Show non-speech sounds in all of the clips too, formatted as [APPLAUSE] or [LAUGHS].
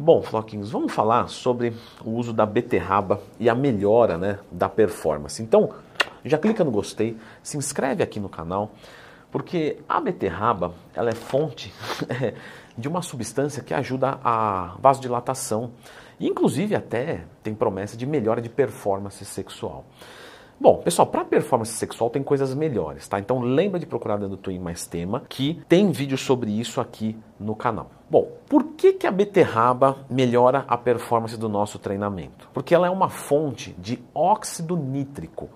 Bom, Floquinhos, vamos falar sobre o uso da beterraba e a melhora né, da performance. Então, já clica no gostei, se inscreve aqui no canal, porque a beterraba ela é fonte [LAUGHS] de uma substância que ajuda a vasodilatação inclusive até tem promessa de melhora de performance sexual. Bom, pessoal, para performance sexual tem coisas melhores, tá? Então lembra de procurar dentro do Twin Mais Tema, que tem vídeo sobre isso aqui no canal. Bom, por que, que a beterraba melhora a performance do nosso treinamento? Porque ela é uma fonte de óxido nítrico,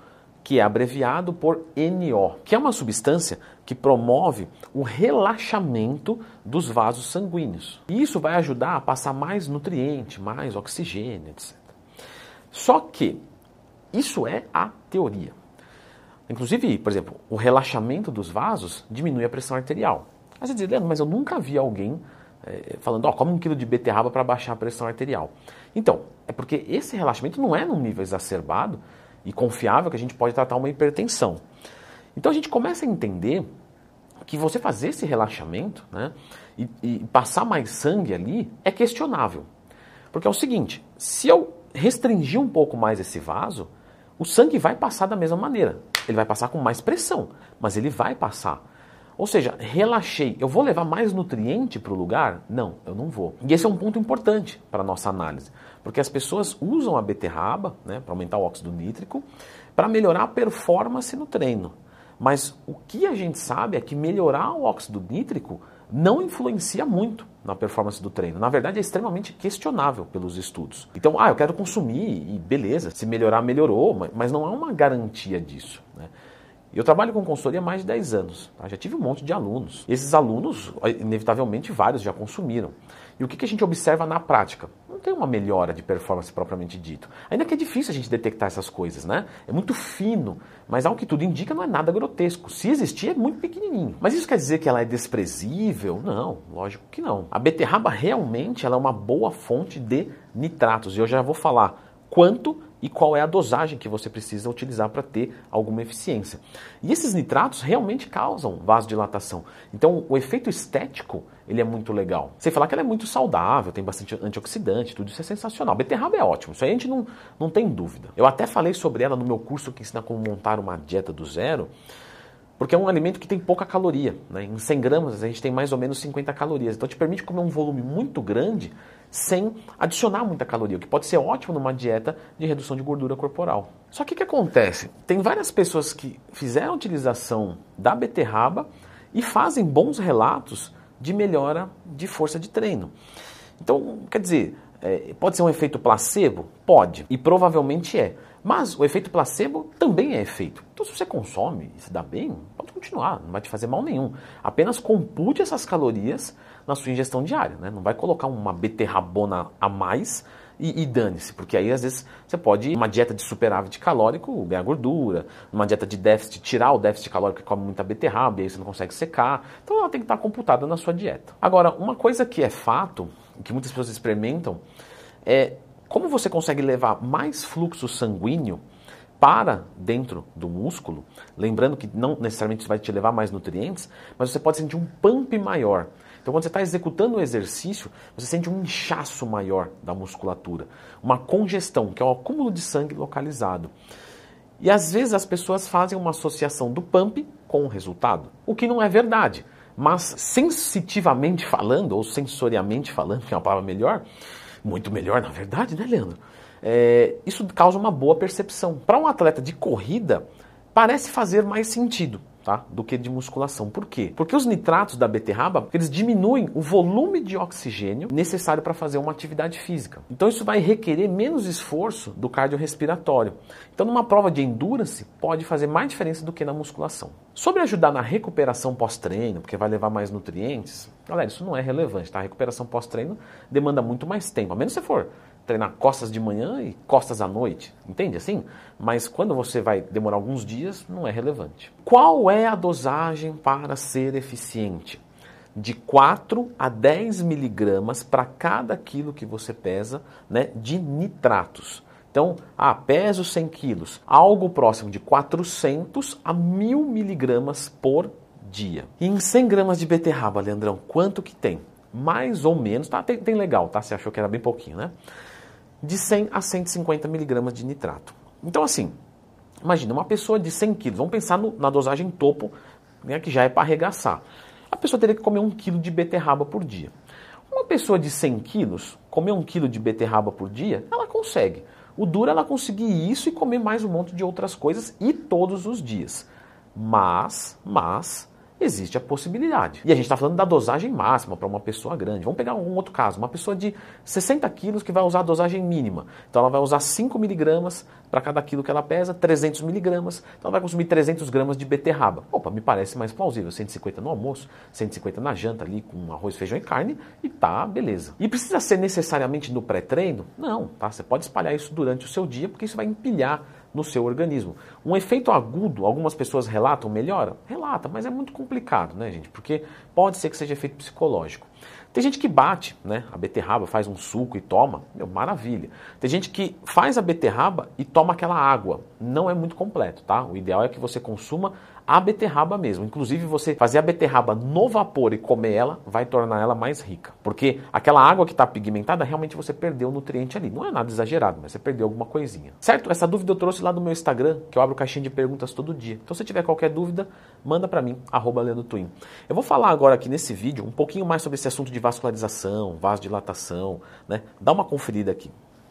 que é abreviado por NO, que é uma substância que promove o relaxamento dos vasos sanguíneos. E isso vai ajudar a passar mais nutriente, mais oxigênio, etc. Só que isso é a teoria. Inclusive, por exemplo, o relaxamento dos vasos diminui a pressão arterial. Aí você diz, Leandro, mas eu nunca vi alguém é, falando, ó, oh, come um quilo de beterraba para baixar a pressão arterial. Então, é porque esse relaxamento não é num nível exacerbado e confiável que a gente pode tratar uma hipertensão. Então a gente começa a entender que você fazer esse relaxamento né, e, e passar mais sangue ali é questionável. Porque é o seguinte, se eu restringir um pouco mais esse vaso, o sangue vai passar da mesma maneira. Ele vai passar com mais pressão, mas ele vai passar. Ou seja, relaxei. Eu vou levar mais nutriente para o lugar? Não, eu não vou. E esse é um ponto importante para a nossa análise, porque as pessoas usam a beterraba né, para aumentar o óxido nítrico para melhorar a performance no treino. Mas o que a gente sabe é que melhorar o óxido nítrico não influencia muito na performance do treino. Na verdade, é extremamente questionável pelos estudos. Então, ah, eu quero consumir e beleza, se melhorar, melhorou, mas não há uma garantia disso. Né? Eu trabalho com consultoria há mais de 10 anos. Tá? Já tive um monte de alunos. Esses alunos, inevitavelmente, vários já consumiram. E o que, que a gente observa na prática? Tem uma melhora de performance propriamente dito. Ainda que é difícil a gente detectar essas coisas, né? É muito fino, mas ao que tudo indica não é nada grotesco. Se existir, é muito pequenininho. Mas isso quer dizer que ela é desprezível? Não, lógico que não. A beterraba realmente ela é uma boa fonte de nitratos. E eu já vou falar quanto e qual é a dosagem que você precisa utilizar para ter alguma eficiência. E esses nitratos realmente causam vasodilatação. Então, o efeito estético, ele é muito legal. Sem falar que ela é muito saudável, tem bastante antioxidante, tudo isso é sensacional. Beterraba é ótimo, isso aí a gente não, não tem dúvida. Eu até falei sobre ela no meu curso que ensina como montar uma dieta do zero, porque é um alimento que tem pouca caloria. Né? Em 100 gramas a gente tem mais ou menos 50 calorias. Então te permite comer um volume muito grande sem adicionar muita caloria, o que pode ser ótimo numa dieta de redução de gordura corporal. Só que o que acontece? Tem várias pessoas que fizeram a utilização da beterraba e fazem bons relatos de melhora de força de treino. Então, quer dizer, é, pode ser um efeito placebo? Pode, e provavelmente é. Mas o efeito placebo também é efeito. Então, se você consome e se dá bem, pode continuar, não vai te fazer mal nenhum. Apenas compute essas calorias na sua ingestão diária. Né? Não vai colocar uma beterrabona a mais e, e dane-se, porque aí às vezes você pode, uma dieta de superávit calórico, ganhar gordura, uma dieta de déficit, tirar o déficit calórico que come muita beterraba, e aí você não consegue secar. Então ela tem que estar computada na sua dieta. Agora, uma coisa que é fato, que muitas pessoas experimentam, é como você consegue levar mais fluxo sanguíneo para dentro do músculo, lembrando que não necessariamente vai te levar mais nutrientes, mas você pode sentir um pump maior. Então, quando você está executando o exercício, você sente um inchaço maior da musculatura, uma congestão, que é o acúmulo de sangue localizado. E às vezes as pessoas fazem uma associação do pump com o resultado, o que não é verdade. Mas sensitivamente falando, ou sensoriamente falando, [LAUGHS] que é uma palavra melhor, muito melhor, na verdade, né, Leandro? É, isso causa uma boa percepção. Para um atleta de corrida, parece fazer mais sentido. Tá? do que de musculação. Por quê? Porque os nitratos da beterraba, eles diminuem o volume de oxigênio necessário para fazer uma atividade física. Então isso vai requerer menos esforço do cardiorrespiratório. Então numa prova de endurance pode fazer mais diferença do que na musculação. Sobre ajudar na recuperação pós-treino, porque vai levar mais nutrientes, galera, isso não é relevante, tá? A recuperação pós-treino demanda muito mais tempo, a menos se for treinar costas de manhã e costas à noite, entende assim? Mas quando você vai demorar alguns dias, não é relevante. Qual é a dosagem para ser eficiente? De 4 a 10 miligramas para cada quilo que você pesa né, de nitratos. Então, ah, peso 100 quilos, algo próximo de 400 a 1000 miligramas por dia. E em 100 gramas de beterraba, Leandrão, quanto que tem? mais ou menos, tá? Tem, tem legal, tá? Você achou que era bem pouquinho, né? De 100 a 150 miligramas de nitrato. Então, assim, imagina uma pessoa de 100 quilos, vamos pensar no, na dosagem topo, né, que já é para arregaçar. A pessoa teria que comer um quilo de beterraba por dia. Uma pessoa de 100 quilos, comer um quilo de beterraba por dia, ela consegue. O duro é ela conseguir isso e comer mais um monte de outras coisas e todos os dias. Mas, mas, existe a possibilidade. E a gente está falando da dosagem máxima para uma pessoa grande. Vamos pegar um outro caso, uma pessoa de 60 quilos que vai usar a dosagem mínima. Então ela vai usar 5 miligramas para cada quilo que ela pesa, 300 miligramas. Então ela vai consumir 300 gramas de beterraba. Opa, me parece mais plausível. 150 no almoço, 150 na janta ali com arroz, feijão e carne e tá, beleza. E precisa ser necessariamente no pré-treino? Não, tá? Você pode espalhar isso durante o seu dia porque isso vai empilhar no seu organismo. Um efeito agudo, algumas pessoas relatam, melhora? Mas é muito complicado, né, gente? Porque pode ser que seja efeito psicológico. Tem gente que bate, né? A beterraba faz um suco e toma, meu, maravilha. Tem gente que faz a beterraba e toma aquela água. Não é muito completo, tá? O ideal é que você consuma a beterraba mesmo. Inclusive, você fazer a beterraba no vapor e comer ela vai tornar ela mais rica. Porque aquela água que está pigmentada, realmente você perdeu o nutriente ali. Não é nada exagerado, mas você perdeu alguma coisinha. Certo? Essa dúvida eu trouxe lá do meu Instagram, que eu abro caixinha de perguntas todo dia. Então, se tiver qualquer dúvida, manda para mim, arroba Twin. Eu vou falar agora aqui nesse vídeo um pouquinho mais sobre esse assunto de vascularização, vasodilatação, né? Dá uma conferida aqui.